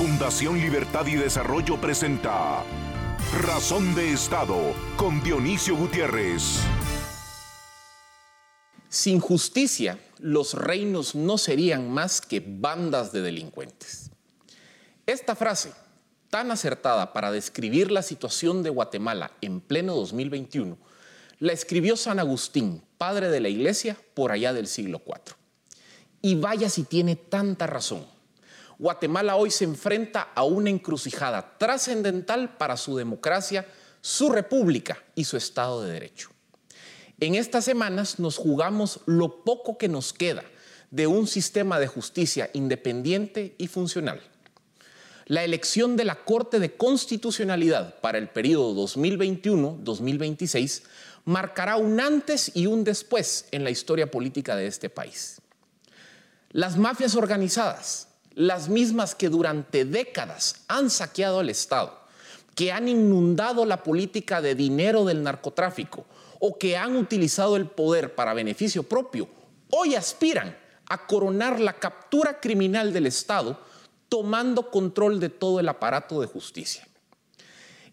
Fundación Libertad y Desarrollo presenta Razón de Estado con Dionisio Gutiérrez. Sin justicia, los reinos no serían más que bandas de delincuentes. Esta frase, tan acertada para describir la situación de Guatemala en pleno 2021, la escribió San Agustín, padre de la iglesia, por allá del siglo IV. Y vaya si tiene tanta razón Guatemala hoy se enfrenta a una encrucijada trascendental para su democracia, su república y su Estado de Derecho. En estas semanas nos jugamos lo poco que nos queda de un sistema de justicia independiente y funcional. La elección de la Corte de Constitucionalidad para el periodo 2021-2026 marcará un antes y un después en la historia política de este país. Las mafias organizadas, las mismas que durante décadas han saqueado al Estado, que han inundado la política de dinero del narcotráfico o que han utilizado el poder para beneficio propio, hoy aspiran a coronar la captura criminal del Estado tomando control de todo el aparato de justicia.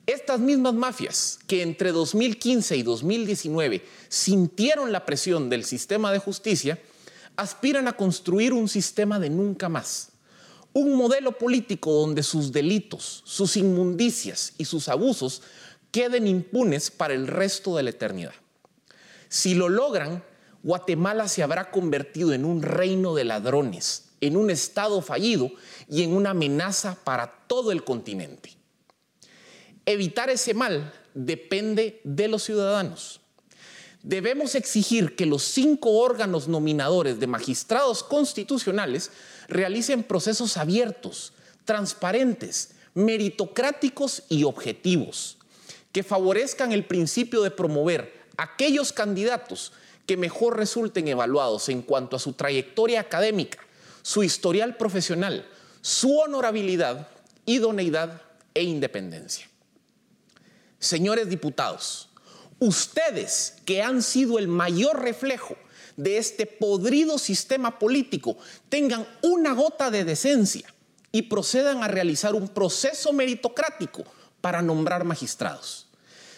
Estas mismas mafias que entre 2015 y 2019 sintieron la presión del sistema de justicia, aspiran a construir un sistema de nunca más, un modelo político donde sus delitos, sus inmundicias y sus abusos queden impunes para el resto de la eternidad. Si lo logran, Guatemala se habrá convertido en un reino de ladrones, en un estado fallido y en una amenaza para todo el continente. Evitar ese mal depende de los ciudadanos. Debemos exigir que los cinco órganos nominadores de magistrados constitucionales realicen procesos abiertos, transparentes, meritocráticos y objetivos, que favorezcan el principio de promover aquellos candidatos que mejor resulten evaluados en cuanto a su trayectoria académica, su historial profesional, su honorabilidad, idoneidad e independencia. Señores diputados, ustedes que han sido el mayor reflejo de este podrido sistema político tengan una gota de decencia y procedan a realizar un proceso meritocrático para nombrar magistrados.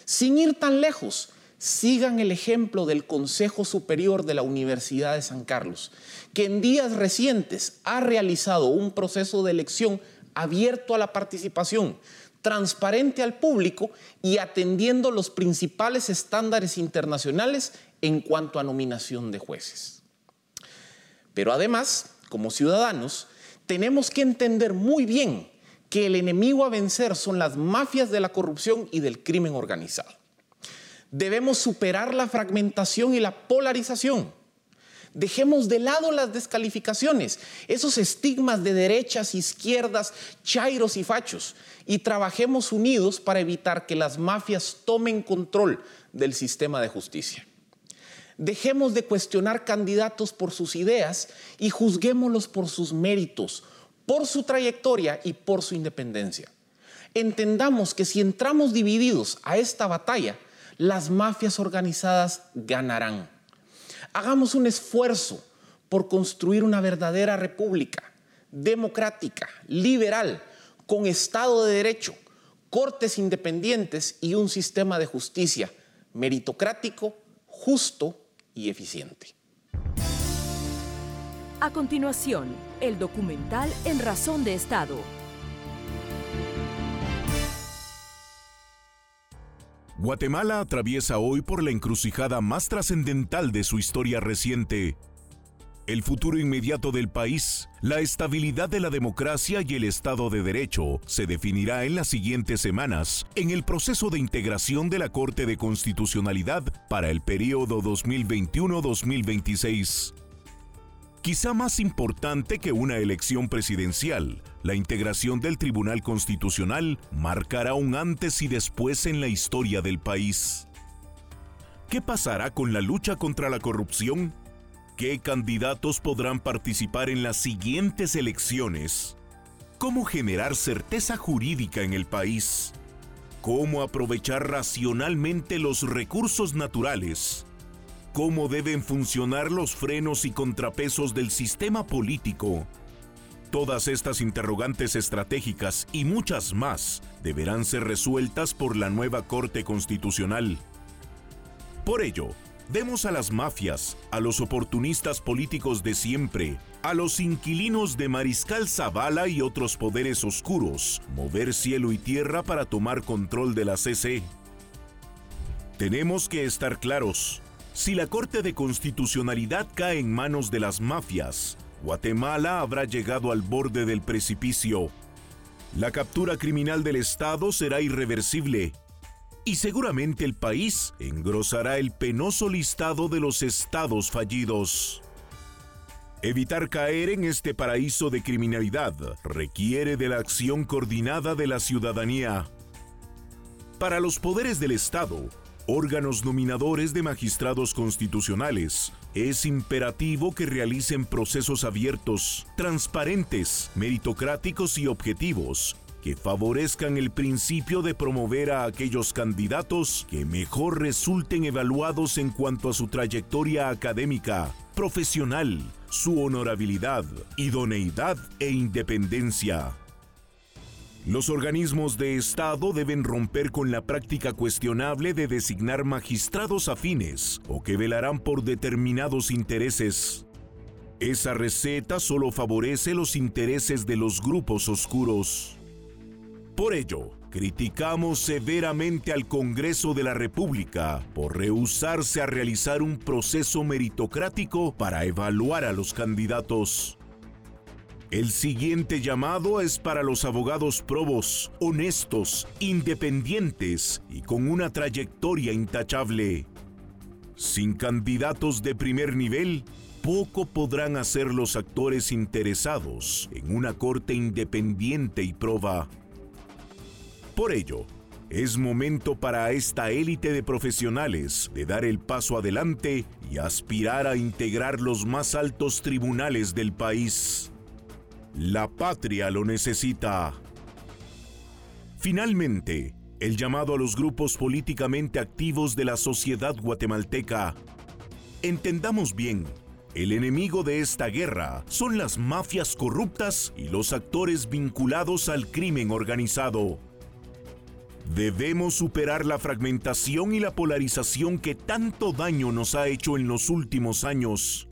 Sin ir tan lejos, sigan el ejemplo del Consejo Superior de la Universidad de San Carlos, que en días recientes ha realizado un proceso de elección abierto a la participación, transparente al público y atendiendo los principales estándares internacionales en cuanto a nominación de jueces. Pero además, como ciudadanos, tenemos que entender muy bien que el enemigo a vencer son las mafias de la corrupción y del crimen organizado. Debemos superar la fragmentación y la polarización. Dejemos de lado las descalificaciones, esos estigmas de derechas, izquierdas, chairos y fachos, y trabajemos unidos para evitar que las mafias tomen control del sistema de justicia. Dejemos de cuestionar candidatos por sus ideas y juzguémoslos por sus méritos, por su trayectoria y por su independencia. Entendamos que si entramos divididos a esta batalla, las mafias organizadas ganarán. Hagamos un esfuerzo por construir una verdadera república democrática, liberal, con Estado de Derecho, cortes independientes y un sistema de justicia meritocrático, justo y eficiente. A continuación, el documental En Razón de Estado. Guatemala atraviesa hoy por la encrucijada más trascendental de su historia reciente el futuro inmediato del país, la estabilidad de la democracia y el Estado de Derecho se definirá en las siguientes semanas en el proceso de integración de la Corte de Constitucionalidad para el periodo 2021-2026. Quizá más importante que una elección presidencial, la integración del Tribunal Constitucional marcará un antes y después en la historia del país. ¿Qué pasará con la lucha contra la corrupción? ¿Qué candidatos podrán participar en las siguientes elecciones? ¿Cómo generar certeza jurídica en el país? ¿Cómo aprovechar racionalmente los recursos naturales? ¿Cómo deben funcionar los frenos y contrapesos del sistema político? Todas estas interrogantes estratégicas y muchas más deberán ser resueltas por la nueva Corte Constitucional. Por ello, Vemos a las mafias, a los oportunistas políticos de siempre, a los inquilinos de Mariscal Zavala y otros poderes oscuros, mover cielo y tierra para tomar control de la CC. Tenemos que estar claros. Si la Corte de Constitucionalidad cae en manos de las mafias, Guatemala habrá llegado al borde del precipicio. La captura criminal del Estado será irreversible y seguramente el país engrosará el penoso listado de los estados fallidos. Evitar caer en este paraíso de criminalidad requiere de la acción coordinada de la ciudadanía. Para los poderes del Estado, órganos nominadores de magistrados constitucionales, es imperativo que realicen procesos abiertos, transparentes, meritocráticos y objetivos que favorezcan el principio de promover a aquellos candidatos que mejor resulten evaluados en cuanto a su trayectoria académica, profesional, su honorabilidad, idoneidad e independencia. Los organismos de Estado deben romper con la práctica cuestionable de designar magistrados afines o que velarán por determinados intereses. Esa receta solo favorece los intereses de los grupos oscuros. Por ello, criticamos severamente al Congreso de la República por rehusarse a realizar un proceso meritocrático para evaluar a los candidatos. El siguiente llamado es para los abogados probos, honestos, independientes y con una trayectoria intachable. Sin candidatos de primer nivel, poco podrán hacer los actores interesados en una corte independiente y proba. Por ello, es momento para esta élite de profesionales de dar el paso adelante y aspirar a integrar los más altos tribunales del país. La patria lo necesita. Finalmente, el llamado a los grupos políticamente activos de la sociedad guatemalteca. Entendamos bien, el enemigo de esta guerra son las mafias corruptas y los actores vinculados al crimen organizado. Debemos superar la fragmentación y la polarización que tanto daño nos ha hecho en los últimos años.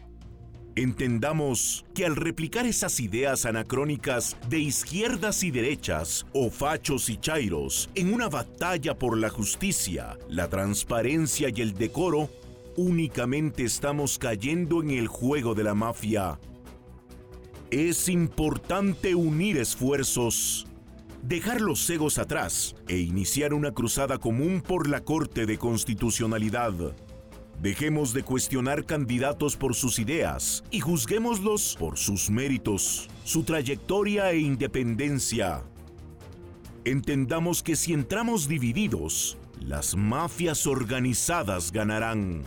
Entendamos que al replicar esas ideas anacrónicas de izquierdas y derechas, o fachos y chairos, en una batalla por la justicia, la transparencia y el decoro, únicamente estamos cayendo en el juego de la mafia. Es importante unir esfuerzos dejar los egos atrás e iniciar una cruzada común por la Corte de Constitucionalidad. Dejemos de cuestionar candidatos por sus ideas y juzguémoslos por sus méritos, su trayectoria e independencia. Entendamos que si entramos divididos, las mafias organizadas ganarán.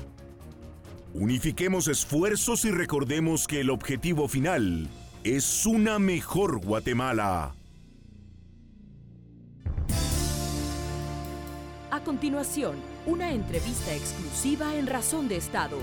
Unifiquemos esfuerzos y recordemos que el objetivo final es una mejor Guatemala. A continuación, una entrevista exclusiva en Razón de Estado.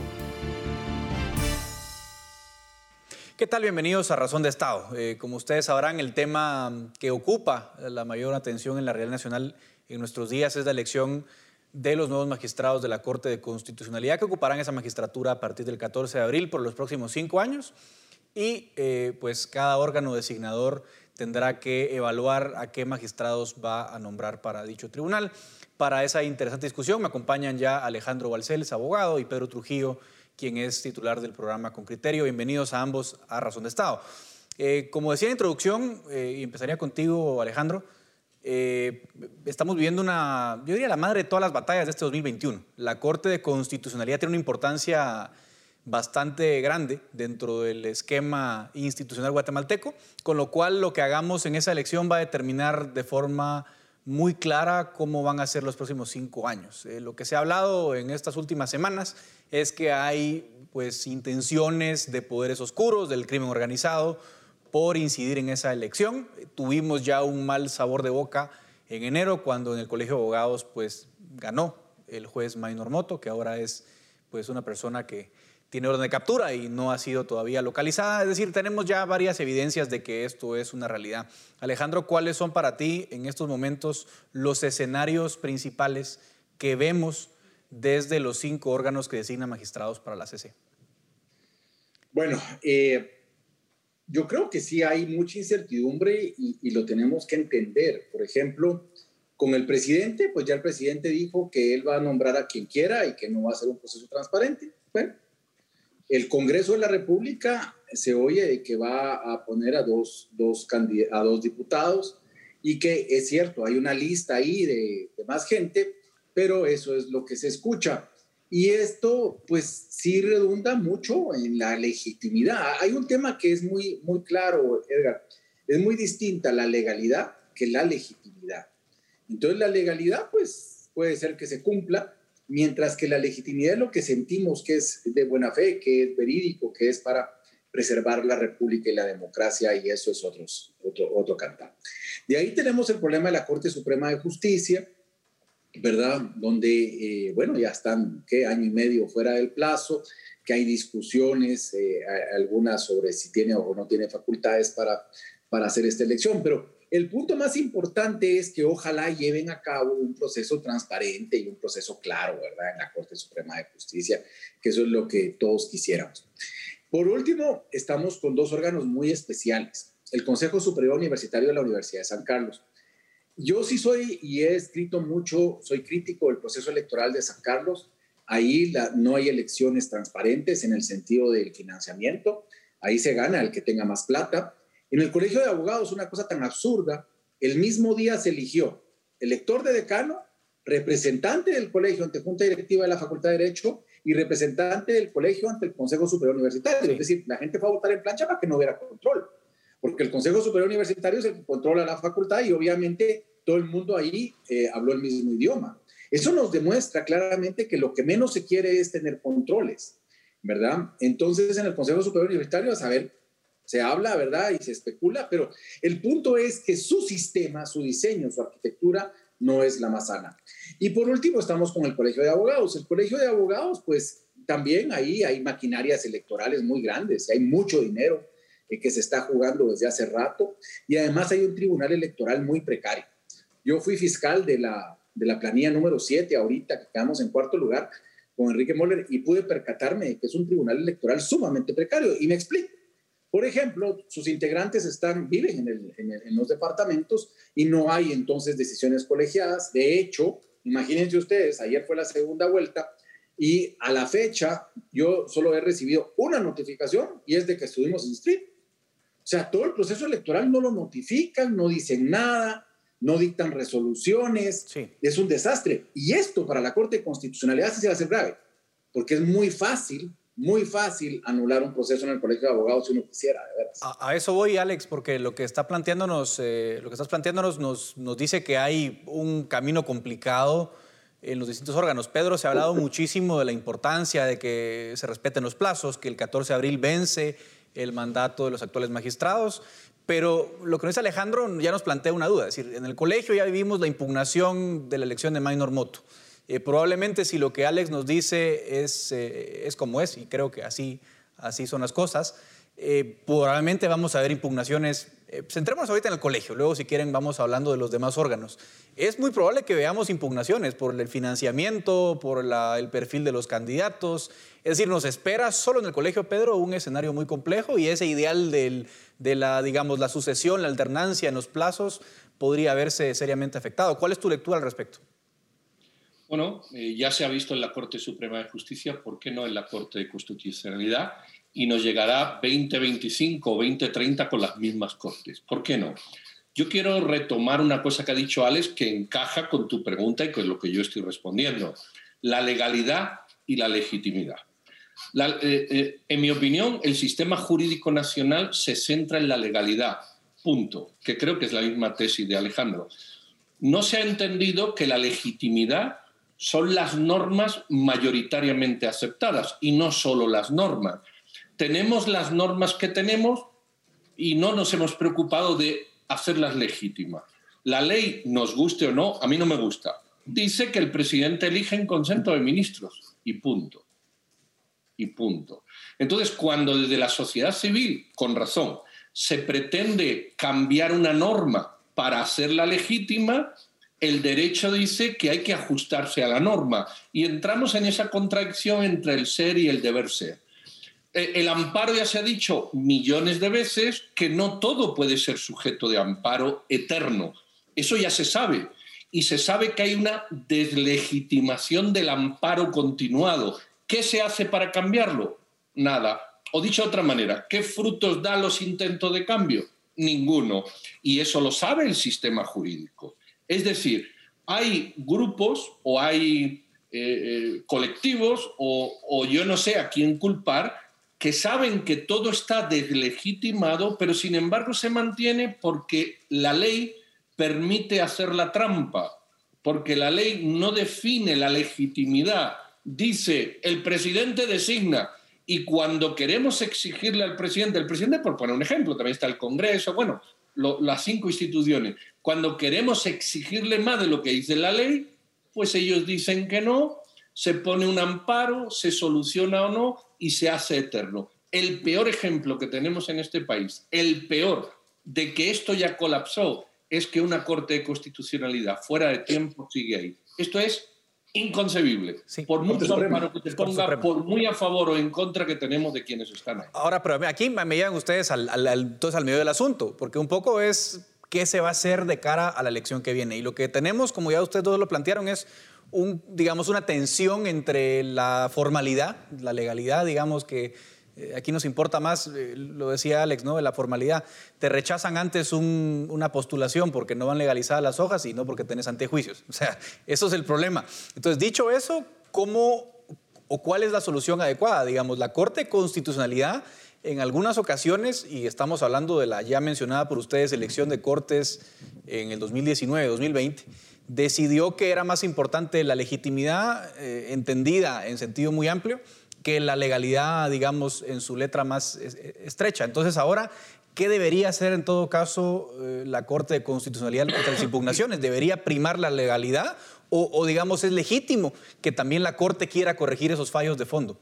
¿Qué tal? Bienvenidos a Razón de Estado. Eh, como ustedes sabrán, el tema que ocupa la mayor atención en la realidad nacional en nuestros días es la elección de los nuevos magistrados de la Corte de Constitucionalidad que ocuparán esa magistratura a partir del 14 de abril por los próximos cinco años. Y eh, pues cada órgano designador tendrá que evaluar a qué magistrados va a nombrar para dicho tribunal. Para esa interesante discusión me acompañan ya Alejandro Balcells, abogado, y Pedro Trujillo, quien es titular del programa Con Criterio. Bienvenidos a ambos a Razón de Estado. Eh, como decía en introducción, eh, y empezaría contigo, Alejandro, eh, estamos viviendo una, yo diría, la madre de todas las batallas de este 2021. La Corte de Constitucionalidad tiene una importancia bastante grande dentro del esquema institucional guatemalteco, con lo cual lo que hagamos en esa elección va a determinar de forma muy clara cómo van a ser los próximos cinco años. Eh, lo que se ha hablado en estas últimas semanas es que hay pues intenciones de poderes oscuros, del crimen organizado, por incidir en esa elección. Tuvimos ya un mal sabor de boca en enero cuando en el Colegio de Abogados pues ganó el juez Maynor Moto, que ahora es pues una persona que tiene orden de captura y no ha sido todavía localizada. Es decir, tenemos ya varias evidencias de que esto es una realidad. Alejandro, ¿cuáles son para ti en estos momentos los escenarios principales que vemos desde los cinco órganos que designan magistrados para la CC? Bueno, eh, yo creo que sí hay mucha incertidumbre y, y, lo tenemos que entender. Por ejemplo, con el presidente, pues ya el presidente dijo que él va a nombrar a quien quiera y que no va a ser un proceso transparente. Bueno, el Congreso de la República se oye que va a poner a dos, dos, a dos diputados y que es cierto, hay una lista ahí de, de, más gente, pero eso es lo que se escucha. Y esto, pues sí redunda mucho en la legitimidad. Hay un tema que es muy, muy claro, Edgar. Es muy distinta la legalidad que la legitimidad. Entonces, la legalidad, pues puede ser que se cumpla, mientras que la legitimidad es lo que sentimos que es de buena fe, que es verídico, que es para preservar la república y la democracia, y eso es otros, otro, otro cantar. De ahí tenemos el problema de la Corte Suprema de Justicia, ¿verdad? Donde, eh, bueno, ya están, ¿qué? Año y medio fuera del plazo, que hay discusiones, eh, algunas sobre si tiene o no tiene facultades para, para hacer esta elección, pero el punto más importante es que ojalá lleven a cabo un proceso transparente y un proceso claro, ¿verdad? En la Corte Suprema de Justicia, que eso es lo que todos quisiéramos. Por último, estamos con dos órganos muy especiales. El Consejo Superior Universitario de la Universidad de San Carlos. Yo sí soy, y he escrito mucho, soy crítico del proceso electoral de San Carlos. Ahí no hay elecciones transparentes en el sentido del financiamiento. Ahí se gana el que tenga más plata. En el Colegio de Abogados, una cosa tan absurda, el mismo día se eligió elector de decano, representante del colegio ante Junta Directiva de la Facultad de Derecho y representante del colegio ante el Consejo Superior Universitario. Es decir, la gente fue a votar en plancha para que no hubiera control, porque el Consejo Superior Universitario es el que controla la facultad y obviamente todo el mundo ahí eh, habló el mismo idioma. Eso nos demuestra claramente que lo que menos se quiere es tener controles, ¿verdad? Entonces, en el Consejo Superior Universitario, a saber se habla, ¿verdad? Y se especula, pero el punto es que su sistema, su diseño, su arquitectura no es la más sana. Y por último, estamos con el Colegio de Abogados. El Colegio de Abogados, pues también ahí hay maquinarias electorales muy grandes, hay mucho dinero que se está jugando desde hace rato y además hay un tribunal electoral muy precario. Yo fui fiscal de la, de la planilla número 7 ahorita, que quedamos en cuarto lugar con Enrique Moller y pude percatarme de que es un tribunal electoral sumamente precario. Y me explico. Por ejemplo, sus integrantes están, viven en, los departamentos y no hay entonces decisiones colegiadas. De hecho, imagínense ustedes, ayer fue la segunda vuelta y a la fecha yo solo he recibido una notificación y es de que estuvimos en street. O sea, todo el proceso electoral no lo notifican, no dicen nada, no dictan resoluciones. Es un desastre. Y esto para la Corte de Constitucionalidad sí se va a hacer grave, porque es muy fácil muy fácil anular un proceso en el colegio de abogados si uno quisiera, de veras. A, eso voy, Alex, porque lo que está planteándonos, eh, lo que estás planteándonos nos, nos dice que hay un camino complicado en los distintos órganos. Pedro, se ha hablado muchísimo de la importancia de que se respeten los plazos, que el 14 de abril vence el mandato de los actuales magistrados, pero lo que nos dice Alejandro ya nos plantea una duda. Es decir, en el colegio ya vivimos la impugnación de la elección de Minor Moto. Eh, probablemente si lo que Alex nos dice es, eh, es como es, y creo que así, así son las cosas, eh, probablemente vamos a ver impugnaciones. centrémonos ahorita en el colegio, luego si quieren vamos hablando de los demás órganos. Es muy probable que veamos impugnaciones por el financiamiento, por el perfil de los candidatos. Es decir, nos espera solo en el colegio Pedro un escenario muy complejo y ese ideal del, de la, digamos, la sucesión, la alternancia en los plazos podría verse seriamente afectado. ¿Cuál es tu lectura al respecto? Bueno, eh, ya se ha visto en la Corte Suprema de Justicia, ¿por qué no en la Corte de Constitucionalidad? Y nos llegará 2025 o 2030 con las mismas Cortes. ¿Por qué no? Yo quiero retomar una cosa que ha dicho Alex que encaja con tu pregunta y con lo que yo estoy respondiendo. La legalidad y la legitimidad. Eh, eh, en mi opinión, el sistema jurídico nacional se centra en la legalidad, punto, que creo que es la misma tesis de Alejandro. No se ha entendido que la legitimidad son las normas mayoritariamente aceptadas y no solo las normas. Tenemos las normas que tenemos y no nos hemos preocupado de hacerlas legítimas. La ley, nos guste o no, a mí no me gusta. Dice que el presidente elige en consenso de ministros y punto. y punto. Entonces, cuando desde la sociedad civil, con razón, se pretende cambiar una norma para hacerla legítima, el derecho dice que hay que ajustarse a la norma y entramos en esa contradicción entre el ser y el deber ser. Eh, el amparo ya se ha dicho millones de veces que no todo puede ser sujeto de amparo eterno. Eso ya se sabe. Y se sabe que hay una deslegitimación del amparo continuado. ¿Qué se hace para cambiarlo? Nada. O dicho de otra manera, ¿qué frutos da los intentos de cambio? Ninguno. Y eso lo sabe el sistema jurídico. Es decir, hay grupos o hay eh, eh, colectivos o, o yo no sé a quién culpar que saben que todo está deslegitimado, pero sin embargo se mantiene porque la ley permite hacer la trampa, porque la ley no define la legitimidad. Dice, el presidente designa, y cuando queremos exigirle al presidente, el presidente, por poner un ejemplo, también está el Congreso, bueno, las cinco instituciones, cuando queremos exigirle más de lo que dice la ley, pues ellos dicen que no, se pone un amparo, se soluciona o no y se hace eterno. El peor ejemplo que tenemos en este país, el peor de que esto ya colapsó, es que una Corte de Constitucionalidad fuera de tiempo sigue ahí. Esto es inconcebible. por mucho que te ponga, por muy a favor o en contra que tenemos de quienes están ahí. Ahora, pero aquí me llegan ustedes al, al, al medio del asunto, porque un poco es qué se va a hacer de cara a la elección que viene. Y lo que tenemos, como ya ustedes todos lo plantearon, es un, digamos, una tensión entre la formalidad, la legalidad, digamos que eh, aquí nos importa más, eh, lo decía Alex, ¿no? La formalidad. Te rechazan antes una postulación porque no van legalizadas las hojas y no porque tenés antejuicios. O sea, eso es el problema. Entonces, dicho eso, ¿cómo o cuál es la solución adecuada? Digamos, la Corte de Constitucionalidad en algunas ocasiones, y estamos hablando de la ya mencionada por ustedes elección de Cortes en el 2019-2020, decidió que era más importante la legitimidad eh, entendida en sentido muy amplio que la legalidad, digamos, en su letra más estrecha. Entonces ahora, ¿qué debería hacer en todo caso eh, la Corte de Constitucionalidad contra las impugnaciones? ¿Debería primar la legalidad o, digamos, es legítimo que también la Corte quiera corregir esos fallos de fondo?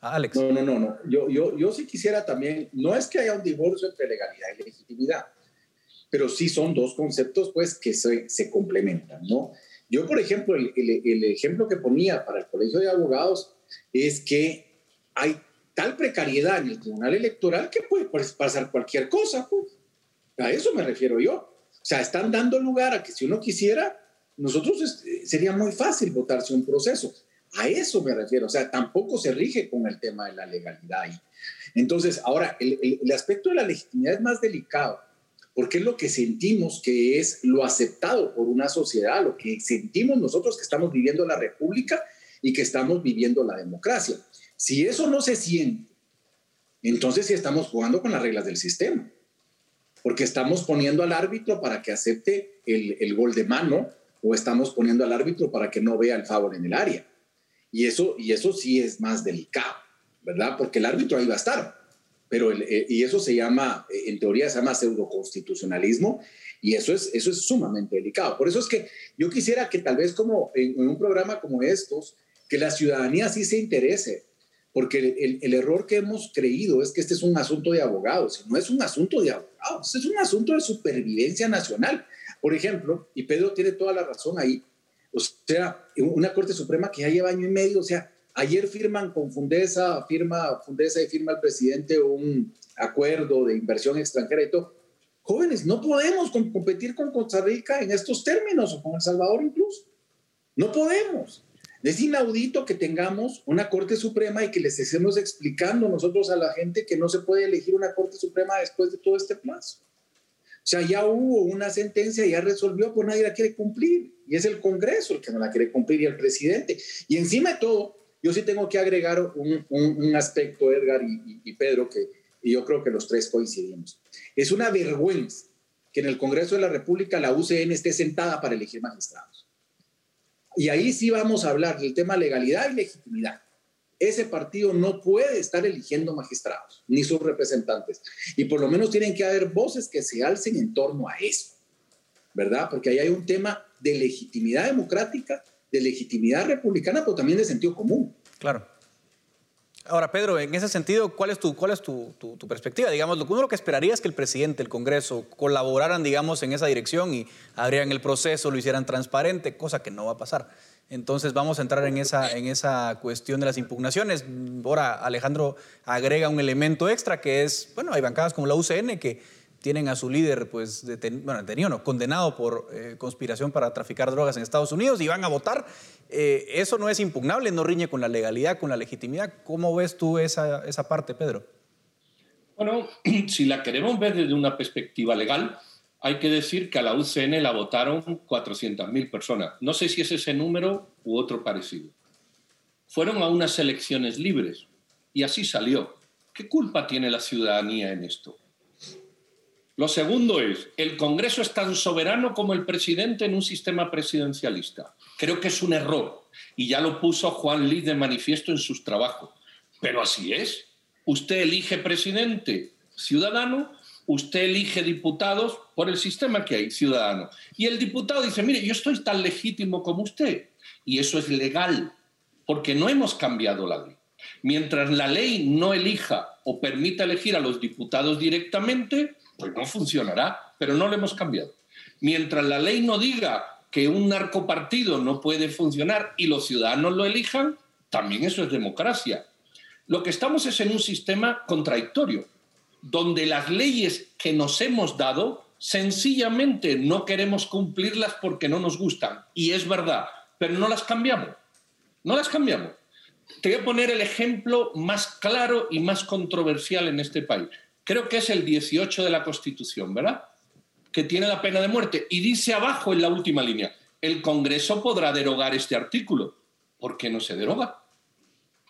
Ah, Alex. No, no, no, no. Yo, yo, yo sí quisiera también, no es que haya un divorcio entre legalidad y legitimidad pero sí son dos conceptos pues que se, se complementan, ¿no? Yo, por ejemplo, el, el, ejemplo que ponía para el Colegio de Abogados es que hay tal precariedad en el Tribunal Electoral que puede pasar cualquier cosa, pues. A eso me refiero yo. O sea, están dando lugar a que si uno quisiera, nosotros sería muy fácil votarse un proceso. A eso me refiero. O sea, tampoco se rige con el tema de la legalidad. Entonces, ahora, el, el aspecto de la legitimidad es más delicado porque es lo que sentimos que es lo aceptado por una sociedad, lo que sentimos nosotros que estamos viviendo la república y que estamos viviendo la democracia. Si eso no se siente, entonces sí estamos jugando con las reglas del sistema, porque estamos poniendo al árbitro para que acepte el, el gol de mano o estamos poniendo al árbitro para que no vea el favor en el área. Y eso, y eso sí es más delicado, ¿verdad? Porque el árbitro ahí va a estar pero eh, y eso se llama, en teoría se llama pseudoconstitucionalismo, y eso es, eso es sumamente delicado. Por eso es que yo quisiera que tal vez como en, un programa como estos, que la ciudadanía sí se interese, porque el, error que hemos creído es que este es un asunto de abogados, no es un asunto de abogados, es un asunto de supervivencia nacional. Por ejemplo, y Pedro tiene toda la razón ahí, o sea, una Corte Suprema que ya lleva año y medio, o sea, Ayer firman con Fundesa, firma Fundesa y firma el presidente un acuerdo de inversión extranjera y todo. Jóvenes, no podemos competir con Costa Rica en estos términos o con El Salvador incluso. No podemos. Es inaudito que tengamos una Corte Suprema y que les estemos explicando nosotros a la gente que no se puede elegir una Corte Suprema después de todo este plazo. O sea, ya hubo una sentencia, ya resolvió, pues nadie la quiere cumplir. Y es el Congreso el que no la quiere cumplir y el presidente. Y encima de todo, yo sí tengo que agregar un, aspecto, Edgar y, Pedro, que y yo creo que los tres coincidimos. Es una vergüenza que en el Congreso de la República la UCN esté sentada para elegir magistrados. Y ahí sí vamos a hablar del tema legalidad y legitimidad. Ese partido no puede estar eligiendo magistrados, ni sus representantes. Y por lo menos tienen que haber voces que se alcen en torno a eso, ¿verdad? Porque ahí hay un tema de legitimidad democrática de legitimidad republicana, pero también de sentido común. Claro. Ahora, Pedro, en ese sentido, ¿cuál es tu, cuál es tu, perspectiva? Digamos, lo, uno lo que esperaría es que el presidente, el Congreso, colaboraran, digamos, en esa dirección y abrieran el proceso, lo hicieran transparente, cosa que no va a pasar. Entonces vamos a entrar en esa, en esa cuestión de las impugnaciones. Ahora Alejandro agrega un elemento extra que es, bueno, hay bancadas como la UCN que tienen a su líder, pues, bueno, detenido, no, condenado por eh, conspiración para traficar drogas en Estados Unidos y van a votar. Eh, eso no es impugnable, no riñe con la legalidad, con la legitimidad. ¿Cómo ves tú esa, esa parte, Pedro? Bueno, si la queremos ver desde una perspectiva legal, hay que decir que a la UCN la votaron 400.000 personas. No sé si es ese número u otro parecido. Fueron a unas elecciones libres y así salió. ¿Qué culpa tiene la ciudadanía en esto? Lo segundo es, el Congreso es tan soberano como el presidente en un sistema presidencialista. Creo que es un error y ya lo puso Juan Lee de manifiesto en sus trabajos. Pero así es. Usted elige presidente ciudadano, usted elige diputados por el sistema que hay, ciudadano. Y el diputado dice, mire, yo estoy tan legítimo como usted. Y eso es legal, porque no hemos cambiado la ley. Mientras la ley no elija o permita elegir a los diputados directamente, pues no funcionará, pero no lo hemos cambiado. Mientras la ley no diga que un narcopartido no puede funcionar y los ciudadanos lo elijan, también eso es democracia. Lo que estamos es en un sistema contradictorio, donde las leyes que nos hemos dado sencillamente no queremos cumplirlas porque no nos gustan. Y es verdad, pero no las cambiamos. No las cambiamos. Te voy a poner el ejemplo más claro y más controversial en este país creo que es el 18 de la Constitución, ¿verdad? Que tiene la pena de muerte. Y dice abajo en la última línea, el Congreso podrá derogar este artículo. ¿Por qué no se deroga?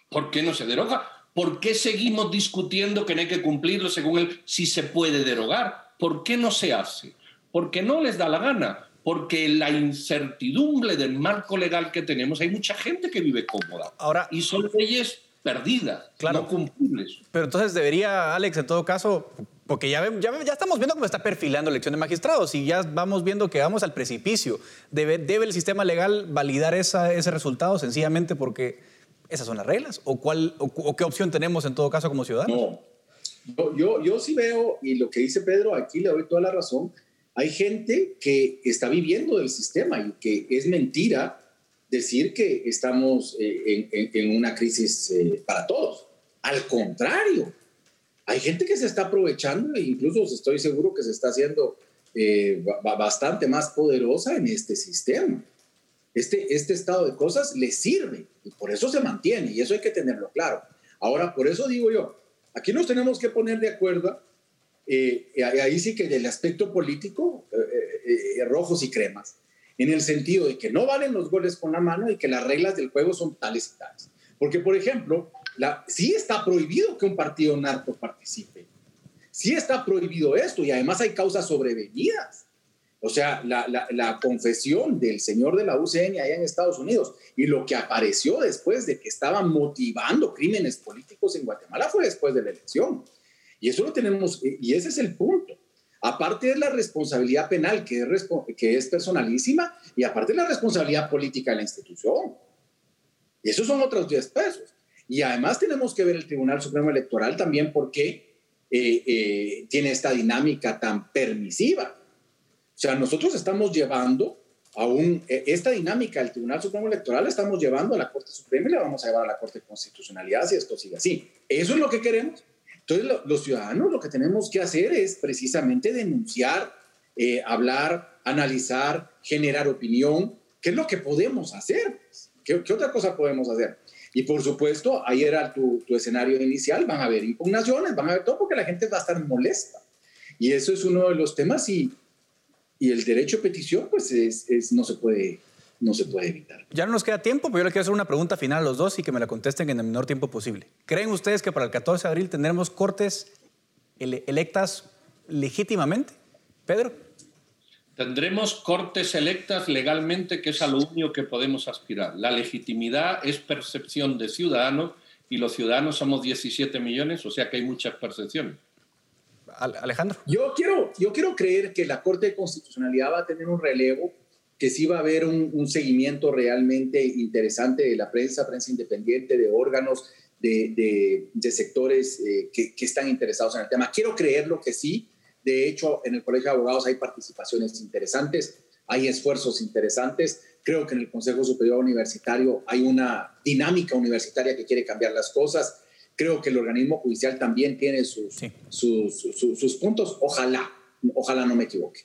¿Por qué no se deroga? ¿Por qué seguimos discutiendo que no hay que cumplirlo según él si se puede derogar? ¿Por qué no se hace? Porque no les da la gana. Porque la incertidumbre del marco legal que tenemos, hay mucha gente que vive cómoda. Ahora, y son leyes perdida, claro. no cumplibles. Pero entonces debería, Alex, en todo caso, porque ya, ya, ya, estamos viendo cómo está perfilando la elección de magistrados y ya vamos viendo que vamos al precipicio. ¿Debe, debe el sistema legal validar esa, ese resultado sencillamente porque esas son las reglas? ¿O, cuál, o, qué opción tenemos en todo caso como ciudadanos? No, yo, yo sí veo, y lo que dice Pedro, aquí le doy toda la razón, hay gente que está viviendo del sistema y que es mentira decir que estamos eh, en, una crisis eh, para todos. Al contrario, hay gente que se está aprovechando e incluso estoy seguro que se está haciendo eh, bastante más poderosa en este sistema. Este, este estado de cosas le sirve y por eso se mantiene y eso hay que tenerlo claro. Ahora, por eso digo yo, aquí nos tenemos que poner de acuerdo, ahí sí que del aspecto político, rojos y cremas, en el sentido de que no valen los goles con la mano y que las reglas del juego son tales y tales. Porque, por ejemplo, la, sí está prohibido que un partido narco participe. Sí está prohibido esto y además hay causas sobrevenidas. O sea, la, la, confesión del señor de la UCN allá en Estados Unidos y lo que apareció después de que estaban motivando crímenes políticos en Guatemala fue después de la elección. Y eso lo tenemos, y ese es el punto. Aparte de la responsabilidad penal, que es, personalísima, y aparte de la responsabilidad política de la institución. Y esos son otros 10 pesos. Y además tenemos que ver el Tribunal Supremo Electoral también porque eh, eh, tiene esta dinámica tan permisiva. O sea, nosotros estamos llevando a un, e, esta dinámica del Tribunal Supremo Electoral la estamos llevando a la Corte Suprema y la vamos a llevar a la Corte de Constitucionalidad si esto sigue así. ¿Eso es lo que queremos? Entonces, los ciudadanos lo que tenemos que hacer es precisamente denunciar, eh, hablar, analizar, generar opinión. ¿Qué es lo que podemos hacer? ¿Qué, otra cosa podemos hacer? Y por supuesto, ahí era tu, escenario inicial, van a haber impugnaciones, van a haber todo porque la gente va a estar molesta. Y eso es uno de los temas y, y el derecho a petición, pues es, no se puede no se puede evitar. Ya no nos queda tiempo, pero yo le quiero hacer una pregunta final a los dos y que me la contesten en el menor tiempo posible. ¿Creen ustedes que para el 14 de abril tendremos cortes electas legítimamente? Pedro. Tendremos cortes electas legalmente, que es a lo único que podemos aspirar. La legitimidad es percepción de ciudadanos y los ciudadanos somos 17 millones, o sea que hay muchas percepciones. Alejandro. Yo quiero, yo quiero creer que la Corte de Constitucionalidad va a tener un relevo que sí va a haber un, seguimiento realmente interesante de la prensa, prensa independiente, de órganos de, sectores eh, que, que, están interesados en el tema. Quiero creerlo que sí. De hecho, en el Colegio de Abogados hay participaciones interesantes, hay esfuerzos interesantes. Creo que en el Consejo Superior Universitario hay una dinámica universitaria que quiere cambiar las cosas. Creo que el organismo judicial también tiene sus, sus, sus, sus puntos. Ojalá, ojalá no me equivoque.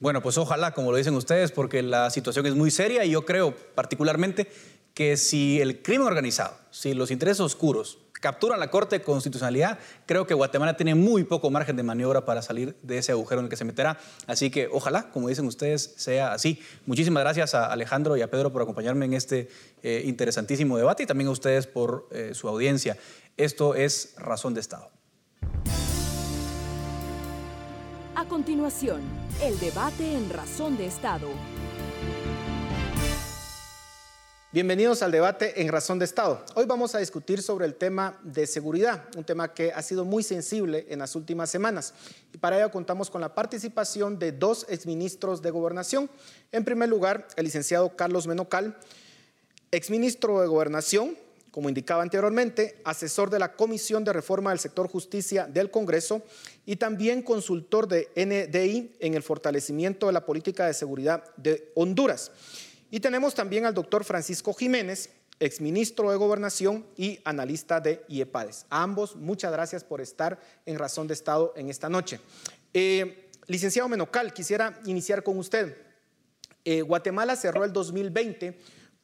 Bueno, pues ojalá, como lo dicen ustedes, porque la situación es muy seria y yo creo particularmente que si el crimen organizado, si los intereses oscuros capturan la Corte de Constitucionalidad, creo que Guatemala tiene muy poco margen de maniobra para salir de ese agujero en el que se meterá. Así que ojalá, como dicen ustedes, sea así. Muchísimas gracias a Alejandro y a Pedro por acompañarme en este eh, interesantísimo debate y también a ustedes por eh, su audiencia. Esto es Razón de Estado. A continuación, el debate en Razón de Estado. Bienvenidos al debate en Razón de Estado. Hoy vamos a discutir sobre el tema de seguridad, un tema que ha sido muy sensible en las últimas semanas. Y para ello contamos con la participación de dos exministros de Gobernación. En primer lugar, el licenciado Carlos Menocal, exministro de Gobernación, como indicaba anteriormente, asesor de la Comisión de Reforma del Sector Justicia del Congreso y también consultor de NDI en el fortalecimiento de la política de seguridad de Honduras. Y tenemos también al doctor Francisco Jiménez, exministro de Gobernación y analista de IEPADES. Ambos, muchas gracias por estar en Razón de Estado en esta noche. Eh, licenciado Menocal, quisiera iniciar con usted. Eh, Guatemala cerró el 2020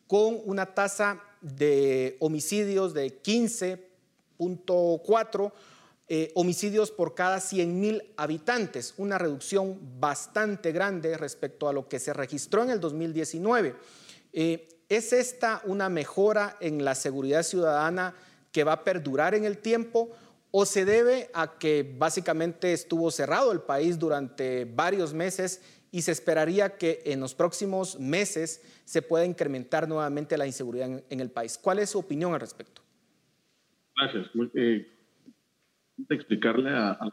con una tasa de homicidios de 15.4 eh, homicidios por cada 100 mil habitantes, una reducción bastante grande respecto a lo que se registró en el 2019. Eh, ¿Es esta una mejora en la seguridad ciudadana que va a perdurar en el tiempo o se debe a que básicamente estuvo cerrado el país durante varios meses y se esperaría que en los próximos meses se pueda incrementar nuevamente la inseguridad en, el país? ¿Cuál es su opinión al respecto? Gracias. Eh, explicarle a, a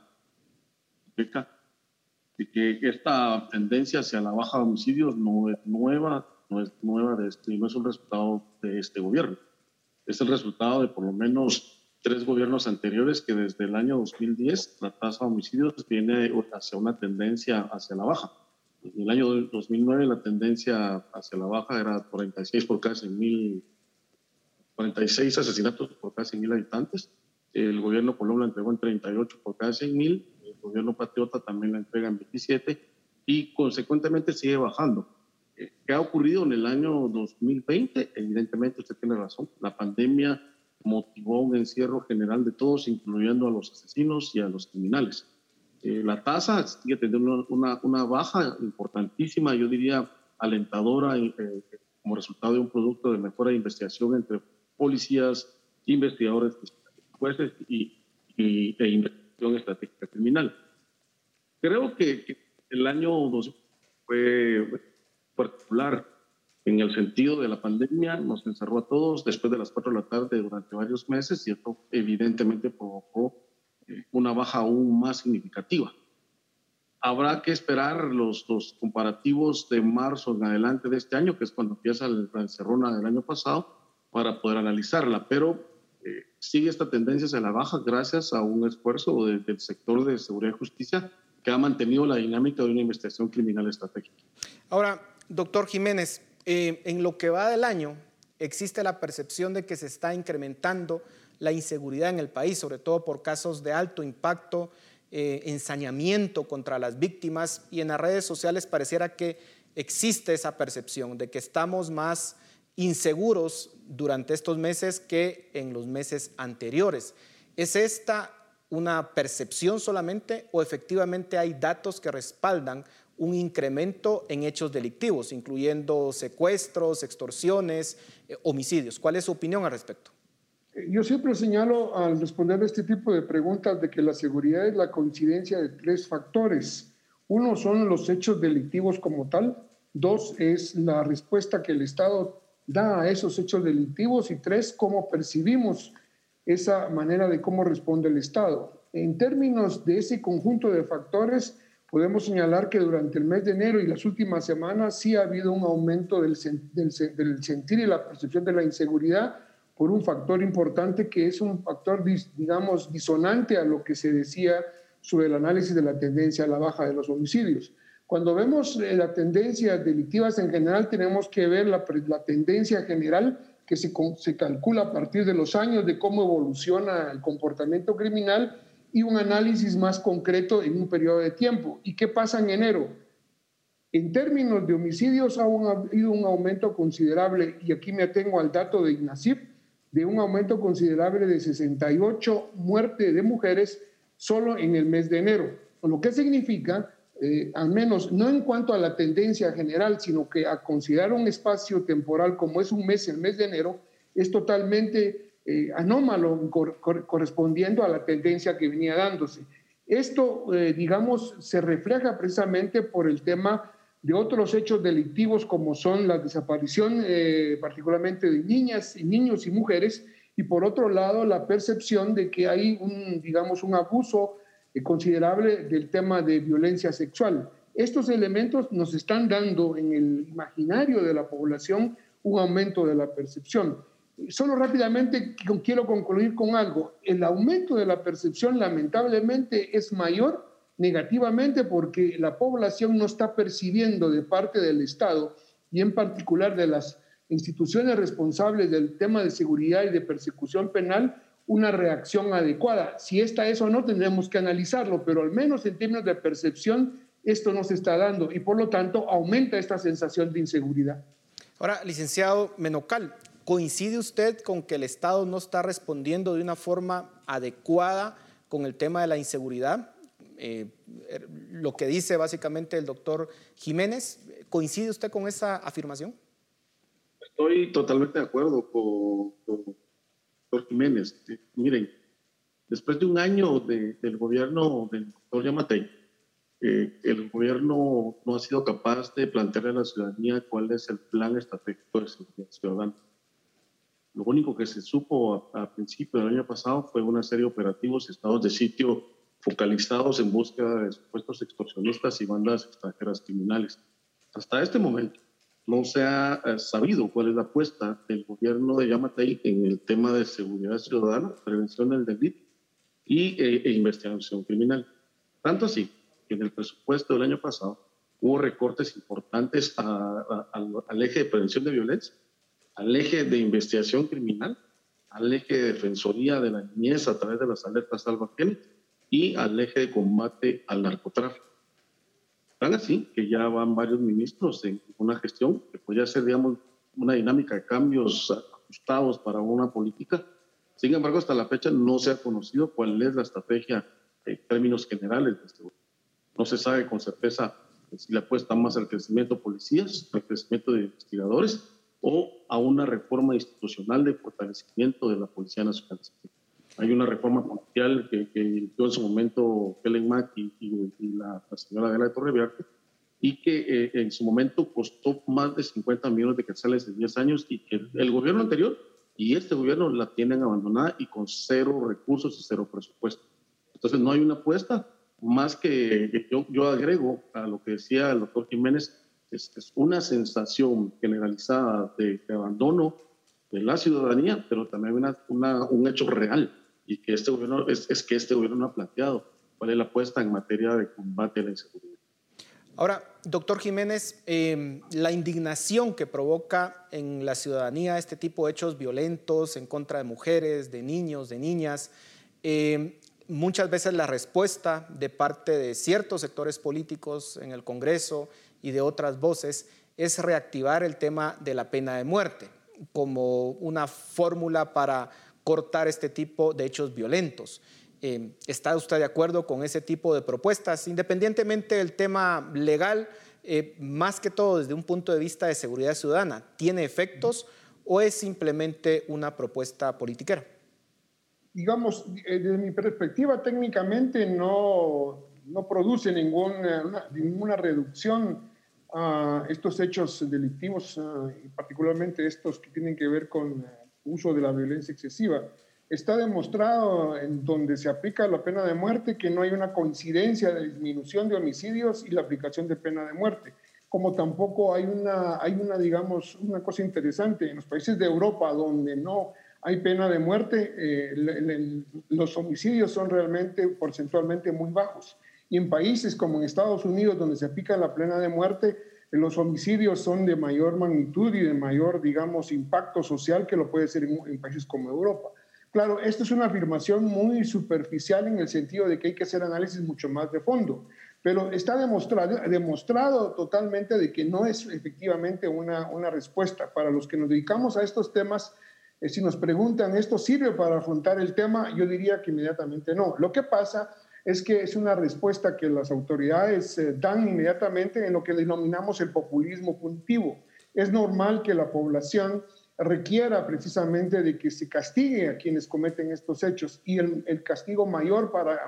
que esta tendencia hacia la baja de homicidios no es nueva, no es nueva de este, no es un resultado de este gobierno. Es el resultado de por lo menos tres gobiernos anteriores que desde el año 2010 la tasa de homicidios viene hacia una tendencia hacia la baja. En el año 2009 la tendencia hacia la baja era 46 por cada 100 46 asesinatos por 100 mil habitantes el gobierno Colón la entregó en 38 por cada 100 mil, el gobierno Patriota también la entrega en 27 y consecuentemente sigue bajando. Eh, ¿Qué ha ocurrido en el año 2020? Evidentemente usted tiene razón, la pandemia motivó un encierro general de todos, incluyendo a los asesinos y a los criminales. Eh, la tasa sigue teniendo una, baja importantísima, yo diría alentadora, eh, como resultado de un producto de mejora de investigación entre policías, investigadores jueces y, y, e investigación estratégica criminal. Creo que, el año 2000 fue particular en el sentido de la pandemia, nos encerró a todos después de las 4 de la tarde durante varios meses y esto evidentemente provocó eh, una baja aún más significativa. Habrá que esperar los, los comparativos de marzo en adelante de este año, que es cuando empieza la encerrona del año pasado, para poder analizarla, pero eh, sigue esta tendencia hacia la baja gracias a un esfuerzo del sector de seguridad y justicia que ha mantenido la dinámica de una investigación criminal estratégica. Ahora, doctor Jiménez, eh, en lo que va del año, existe la percepción de que se está incrementando la inseguridad en el país, sobre todo por casos de alto impacto, eh, ensañamiento contra las víctimas y en las redes sociales pareciera que existe esa percepción de que estamos más inseguros durante estos meses que en los meses anteriores. ¿Es esta una percepción solamente o efectivamente hay datos que respaldan un incremento en hechos delictivos, incluyendo secuestros, extorsiones, eh, homicidios? ¿Cuál es su opinión al respecto? Yo siempre señalo al responder este tipo de preguntas de que la seguridad es la coincidencia de tres factores. Uno son los hechos delictivos como tal, dos es la respuesta que el Estado da a esos hechos delictivos y tres, cómo percibimos esa manera de cómo responde el Estado. En términos de ese conjunto de factores, podemos señalar que durante el mes de enero y las últimas semanas sí ha habido un aumento del sentir y la percepción de la inseguridad, por un factor importante que es un factor, digamos, disonante a lo que se decía sobre el análisis de la tendencia a la baja de los homicidios. Cuando vemos eh, las tendencias delictivas en general, tenemos que ver la, tendencia general que se, se, calcula a partir de los años de cómo evoluciona el comportamiento criminal y un análisis más concreto en un periodo de tiempo. ¿Y qué pasa en enero? En términos de homicidios ha habido un aumento considerable, y aquí me atengo al dato de INACIP, de un aumento considerable de 68 muertes de mujeres solo en el mes de enero, lo que significa eh, al menos no en cuanto a la tendencia general, sino que a considerar un espacio temporal como es un mes, el mes de enero, es totalmente eh, anómalo correspondiendo a la tendencia que venía dándose. Esto, eh, digamos, se refleja precisamente por el tema de otros hechos delictivos como son la desaparición particularmente de niñas y niños y mujeres, y por otro lado la percepción de que hay un, digamos, un abuso eh, considerable del tema de violencia sexual. Estos elementos nos están dando en el imaginario de la población un aumento de la percepción. Solo rápidamente quiero concluir con algo. El aumento de la percepción lamentablemente es mayor negativamente porque la población no está percibiendo de parte del Estado y en particular de las instituciones responsables del tema de seguridad y de persecución penal una reacción adecuada. Si esta es o no, tendremos que analizarlo, pero al menos en términos de percepción, esto no se está dando y por lo tanto aumenta esta sensación de inseguridad. Ahora, licenciado Menocal, ¿coincide usted con que el Estado no está respondiendo de una forma adecuada con el tema de la inseguridad? Eh, er, lo que dice básicamente el doctor Jiménez, ¿coincide usted con esa afirmación? Estoy totalmente de acuerdo con, con doctor Jiménez. Miren, después de un año del gobierno del doctor Yamatei, eh, el gobierno no ha sido capaz de plantearle a la ciudadanía cuál es el plan estratégico de seguridad ciudadana. Lo único que se supo a, a principio del año pasado fue una serie de operativos y estados de sitio focalizados en búsqueda de supuestos extorsionistas y bandas extranjeras criminales. Hasta este momento, no se ha eh, sabido cuál es la apuesta del gobierno de Yamatei en el tema de seguridad ciudadana, prevención del delito y, eh, e investigación criminal. Tanto así que en el presupuesto del año pasado hubo recortes importantes al eje de prevención de violencia, al eje de investigación criminal, al eje de defensoría de la niñez a través de las alertas salvagentes y al eje de combate al narcotráfico. Tan así que ya van varios ministros en una gestión que podría ser, digamos, una dinámica de cambios ajustados para una política. Sin embargo, hasta la fecha no se ha conocido cuál es la estrategia en términos generales de este No se sabe con certeza si le apuesta más al crecimiento de policías, al crecimiento de investigadores o a una reforma institucional de fortalecimiento de la Policía Nacional. Hay una reforma policial que, que en su momento Helen Mack y, la, señora Adela de Torreverde, y que eh, en su momento costó más de 50 millones de quetzales en 10 años y que el gobierno anterior y este gobierno la tienen abandonada y con cero recursos y cero presupuesto. Entonces no hay una apuesta más que yo, yo agrego a lo que decía el doctor Jiménez, es, es una sensación generalizada de, abandono de la ciudadanía, pero también una, una, un hecho real y que este gobierno es, es, que este gobierno no ha planteado cuál es la apuesta en materia de combate a la inseguridad. Ahora, doctor Jiménez, em, la indignación que provoca en la ciudadanía este tipo de hechos violentos en contra de mujeres, de niños, de niñas, em, muchas veces la respuesta de parte de ciertos sectores políticos en el Congreso y de otras voces es reactivar el tema de la pena de muerte como una fórmula para cortar este tipo de hechos violentos. Eh, ¿Está usted de acuerdo con ese tipo de propuestas? Independientemente del tema legal, eh, más que todo desde un punto de vista de seguridad ciudadana, ¿tiene efectos o es simplemente una propuesta politiquera? Digamos, eh, desde mi perspectiva, técnicamente no, no produce ninguna, ninguna reducción a estos hechos delictivos, particularmente estos que tienen que ver con uso de la violencia excesiva. Está demostrado en donde se aplica la pena de muerte que no hay una coincidencia de disminución de homicidios y la aplicación de pena de muerte. Como tampoco hay una, hay una, digamos, una cosa interesante en los países de Europa donde no hay pena de muerte, eh, los homicidios son realmente porcentualmente muy bajos. Y en países como en Estados Unidos, donde se aplica la pena de muerte, los homicidios son de mayor magnitud y de mayor, digamos, impacto social que lo puede ser en, países como Europa. Claro, esto es una afirmación muy superficial en el sentido de que hay que hacer análisis mucho más de fondo, pero está demostrado, totalmente de que no es efectivamente una, una respuesta. Para los que nos dedicamos a estos temas, eh, si nos preguntan, ¿esto sirve para afrontar el tema? Yo diría que inmediatamente no. Lo que pasa que es una respuesta que las autoridades eh, dan inmediatamente en lo que denominamos el populismo punitivo. Es normal que la población requiera precisamente de que se castigue a quienes cometen estos hechos y el, castigo mayor para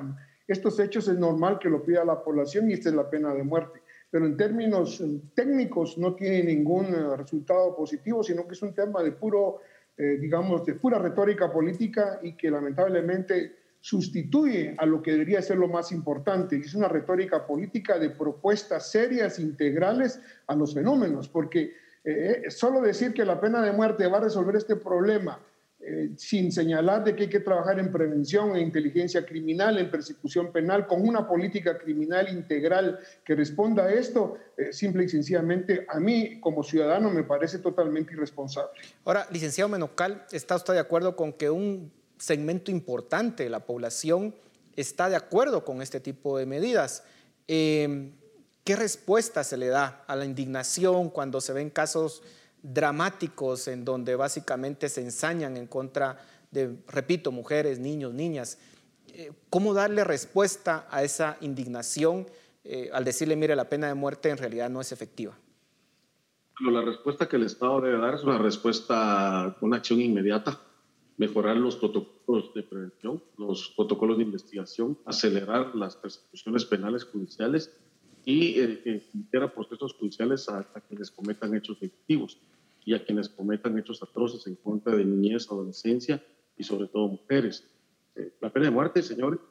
estos hechos es normal que lo pida la población y esta es la pena de muerte. Pero en términos um, técnicos no tiene ningún uh, resultado positivo, sino que es un tema de puro, eh, digamos, de pura retórica política y que lamentablemente sustituye a lo que debería ser lo más importante. Es una retórica política de propuestas serias, integrales a los fenómenos, porque eh, eh, solo decir que la pena de muerte va a resolver este problema eh, sin señalar de que hay que trabajar en prevención e inteligencia criminal, en persecución penal, con una política criminal integral que responda a esto, simple y sencillamente a mí como ciudadano me parece totalmente irresponsable. Ahora, licenciado Menocal, ¿está usted de acuerdo con que un segmento importante de la población está de acuerdo con este tipo de medidas. Em, ¿Qué respuesta se le da a la indignación cuando se ven casos dramáticos en donde básicamente se ensañan en contra de, repito, mujeres, niños, niñas? Eh, ¿Cómo darle respuesta a esa indignación eh, al decirle, mire, la pena de muerte en realidad no es efectiva? la respuesta que el Estado debe dar es una respuesta, una acción inmediata mejorar los protocolos de prevención, los protocolos de investigación, acelerar las persecuciones penales judiciales y eh, iniciar procesos judiciales a, quienes cometan hechos delictivos y a quienes cometan hechos atroces en contra de niñez, adolescencia y sobre todo mujeres. Eh, la pena de muerte, señor,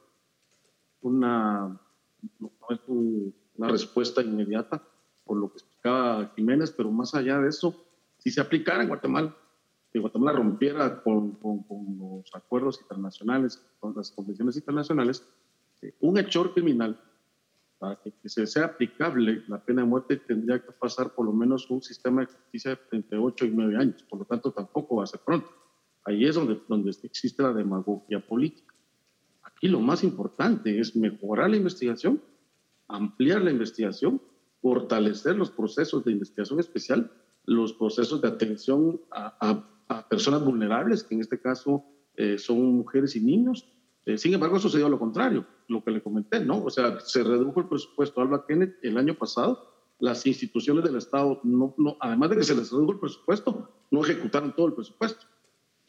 una, no es una respuesta inmediata por lo que explicaba Jiménez, pero más allá de eso, si se aplicara en Guatemala, que Guatemala rompiera con, con, los acuerdos internacionales, con las convenciones internacionales, eh, un hecho criminal, para que, se sea aplicable la pena de muerte, tendría que pasar por lo menos un sistema de justicia entre 8 y 9 años. Por lo tanto, tampoco va a ser pronto. Ahí es donde, donde existe la demagogia política. Aquí lo más importante es mejorar la investigación, ampliar la investigación, fortalecer los procesos de investigación especial, los procesos de atención a, a a personas vulnerables, que en este caso eh, son mujeres y niños. Eh, sin embargo, sucedió lo contrario, lo que le comenté, ¿no? O sea, se redujo el presupuesto Alba Kenneth el año pasado. Las instituciones del Estado, no, no, además de que se les redujo el presupuesto, no ejecutaron todo el presupuesto.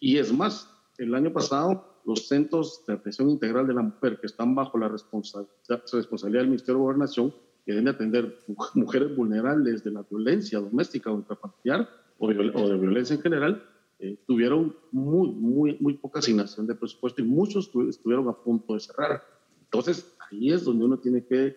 Y es más, el año pasado los centros de atención integral de la mujer que están bajo la responsabilidad del Ministerio de Gobernación, que deben atender mujeres vulnerables de la violencia doméstica o intrafamiliar o de violencia en general, eh, tuvieron muy, muy, muy poca asignación de presupuesto y muchos estuvieron a punto de cerrar. Entonces, ahí es donde uno tiene que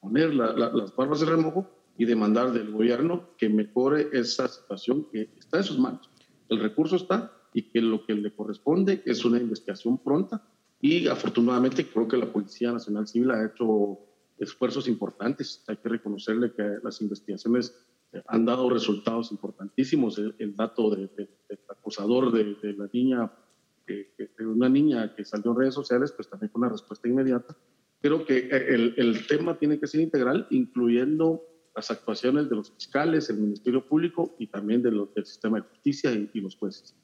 poner las barbas de remojo y demandar del gobierno que mejore esa situación que está en sus manos. El recurso está y que lo que le corresponde es una investigación pronta y afortunadamente creo que la Policía Nacional Civil ha hecho esfuerzos importantes. Hay que reconocerle que las investigaciones han dado resultados importantísimos. El, dato del acosador de, la niña, de una niña que salió en redes sociales, pues también con una respuesta inmediata. Creo que el, el, tema tiene que ser integral, incluyendo las actuaciones de los fiscales, el Ministerio Público y también de del sistema de justicia y, los jueces.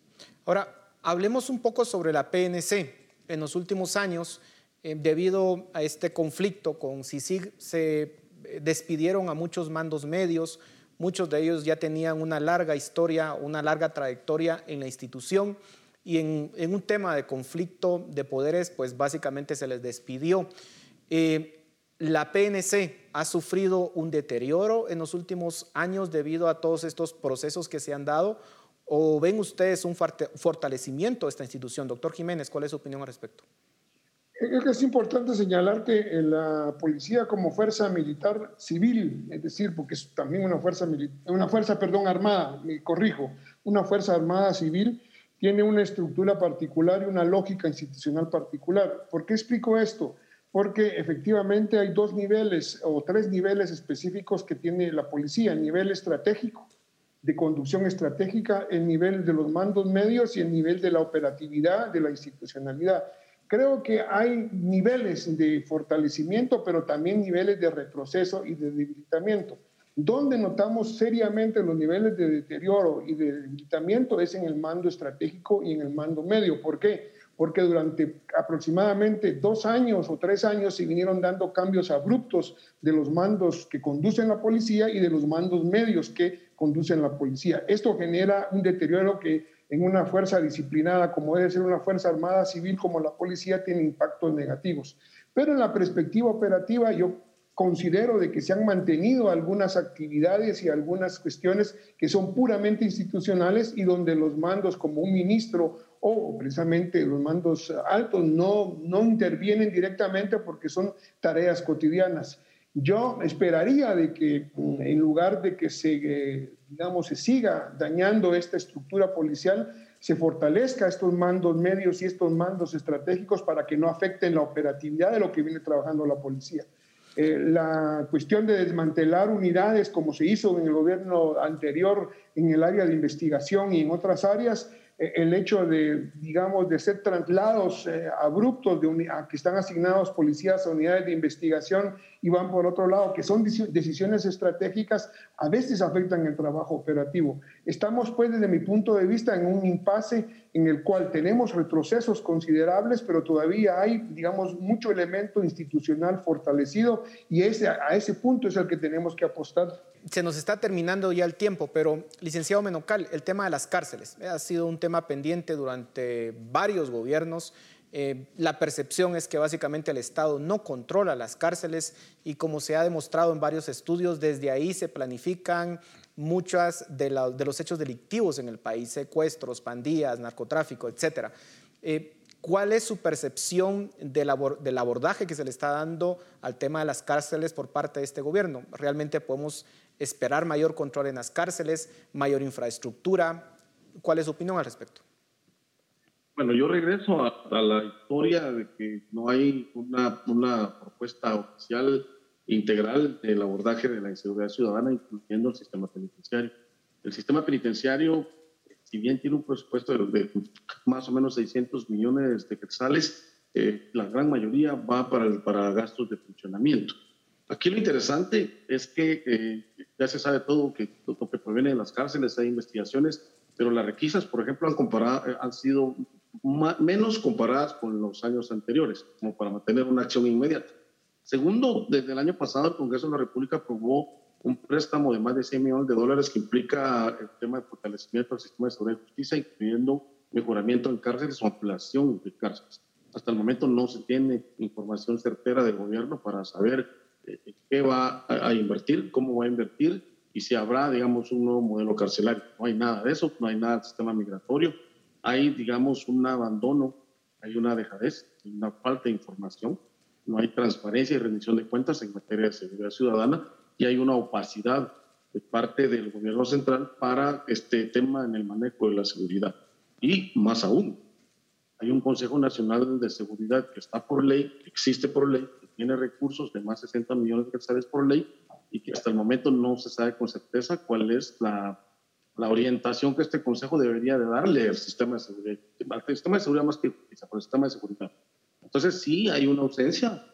Ahora, hablemos un poco sobre la PNC. En los últimos años, eh, debido a este conflicto con CICIG, se despidieron a muchos mandos medios, Muchos de ellos ya tenían una larga historia, una larga trayectoria en la institución y en, un tema de conflicto de poderes, pues básicamente se les despidió. Eh, la PNC ha sufrido un deterioro en los últimos años debido a todos estos procesos que se han dado. ¿O ven ustedes un fortalecimiento de esta institución? Doctor Jiménez, ¿cuál es su opinión al respecto? Es importante señalar que la policía como fuerza militar civil, es decir, porque es también una fuerza, una fuerza perdón, armada, me corrijo, una fuerza armada civil, tiene una estructura particular y una lógica institucional particular. ¿Por qué explico esto? Porque efectivamente hay dos niveles o tres niveles específicos que tiene la policía, el nivel estratégico, de conducción estratégica, el nivel de los mandos medios y el nivel de la operatividad, de la institucionalidad. Creo que hay niveles de fortalecimiento, pero también niveles de retroceso y de debilitamiento. Donde notamos seriamente los niveles de deterioro y de debilitamiento es en el mando estratégico y en el mando medio. ¿Por qué? Porque durante aproximadamente dos años o tres años se vinieron dando cambios abruptos de los mandos que conducen la policía y de los mandos medios que conducen la policía. Esto genera un deterioro que en una fuerza disciplinada como debe ser una fuerza armada civil como la policía tiene impactos negativos. Pero en la perspectiva operativa yo considero de que se han mantenido algunas actividades y algunas cuestiones que son puramente institucionales y donde los mandos como un ministro o precisamente los mandos altos no, no intervienen directamente porque son tareas cotidianas. Yo esperaría de que mm, en lugar de que se, eh, digamos, se siga dañando esta estructura policial, se fortalezca estos mandos medios y estos mandos estratégicos para que no afecten la operatividad de lo que viene trabajando la policía. Eh, la cuestión de desmantelar unidades como se hizo en el gobierno anterior en el área de investigación y en otras áreas, el hecho de, digamos, de ser traslados eh, abruptos de a que están asignados policías a unidades de investigación y van por otro lado, que son decisiones estratégicas, a veces afectan el trabajo operativo. Estamos, pues, desde mi punto de vista, en un impasse en el cual tenemos retrocesos considerables, pero todavía hay, digamos, mucho elemento institucional fortalecido y ese, a ese punto es el que tenemos que apostar. Se nos está terminando ya el tiempo, pero, licenciado Menocal, el tema de las cárceles ha sido un tema pendiente durante varios gobiernos. Eh, la percepción es que básicamente el Estado no controla las cárceles y como se ha demostrado en varios estudios, desde ahí se planifican muchas de, los hechos delictivos en el país, secuestros, pandillas, narcotráfico, etc. Eh, ¿Cuál es su percepción del, del abordaje que se le está dando al tema de las cárceles por parte de este gobierno? ¿Realmente podemos esperar mayor control en las cárceles, mayor infraestructura? ¿Cuál es su opinión al respecto? Bueno, yo regreso a, la historia de que no hay una, una, propuesta oficial integral del abordaje de la inseguridad ciudadana, incluyendo el sistema penitenciario. El sistema penitenciario, si bien tiene un presupuesto de, más o menos 600 millones de quetzales, eh, la gran mayoría va para, para gastos de funcionamiento. Aquí lo interesante es que eh, ya se sabe todo que lo que proviene de las cárceles, hay investigaciones, pero las requisas, por ejemplo, han, comparado, han sido menos comparadas con los años anteriores, como para mantener una acción inmediata. Segundo, desde el año pasado el Congreso de la República aprobó un préstamo de más de 100 millones de dólares que implica el tema de fortalecimiento del sistema de seguridad y justicia, incluyendo mejoramiento en cárceles o ampliación de cárceles. Hasta el momento no se tiene información certera del gobierno para saber eh, qué va a, a invertir, cómo va a invertir y si habrá, digamos, un nuevo modelo carcelario. No hay nada de eso, no hay nada del sistema migratorio hay, digamos, un abandono, hay una dejadez, una falta de información, no hay transparencia y rendición de cuentas en materia de seguridad ciudadana y hay una opacidad de parte del gobierno central para este tema en el manejo de la seguridad. Y más aún, hay un Consejo Nacional de Seguridad que está por ley, que existe por ley, que tiene recursos de más de 60 millones de quetzales por ley y que hasta el momento no se sabe con certeza cuál es la la orientación que este Consejo debería de darle al sistema de seguridad, al sistema de seguridad más que al sistema de seguridad. Entonces sí hay una ausencia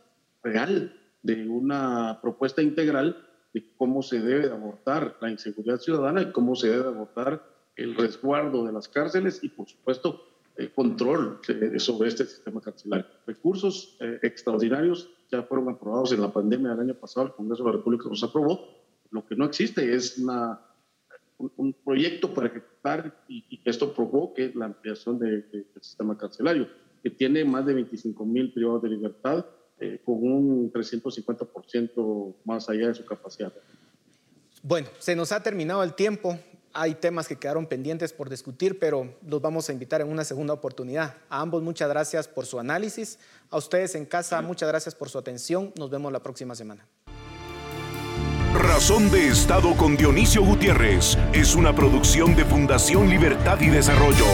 real de una propuesta integral de cómo se debe abordar la inseguridad ciudadana y cómo se debe abordar el resguardo de las cárceles y por supuesto el control sobre este sistema carcelario. Recursos eh, extraordinarios ya fueron aprobados en la pandemia del año pasado, el Congreso de la República los aprobó. Lo que no existe es una un, proyecto para ejecutar y, que esto provoque la ampliación del sistema carcelario, que tiene más de 25 mil privados de libertad eh, con un 350% más allá de su capacidad. Bueno, se nos ha terminado el tiempo. Hay temas que quedaron pendientes por discutir, pero los vamos a invitar en una segunda oportunidad. A ambos muchas gracias por su análisis. A ustedes en casa, muchas gracias por su atención. Nos vemos la próxima semana. Razón de Estado con Dionisio Gutiérrez es una producción de Fundación Libertad y Desarrollo.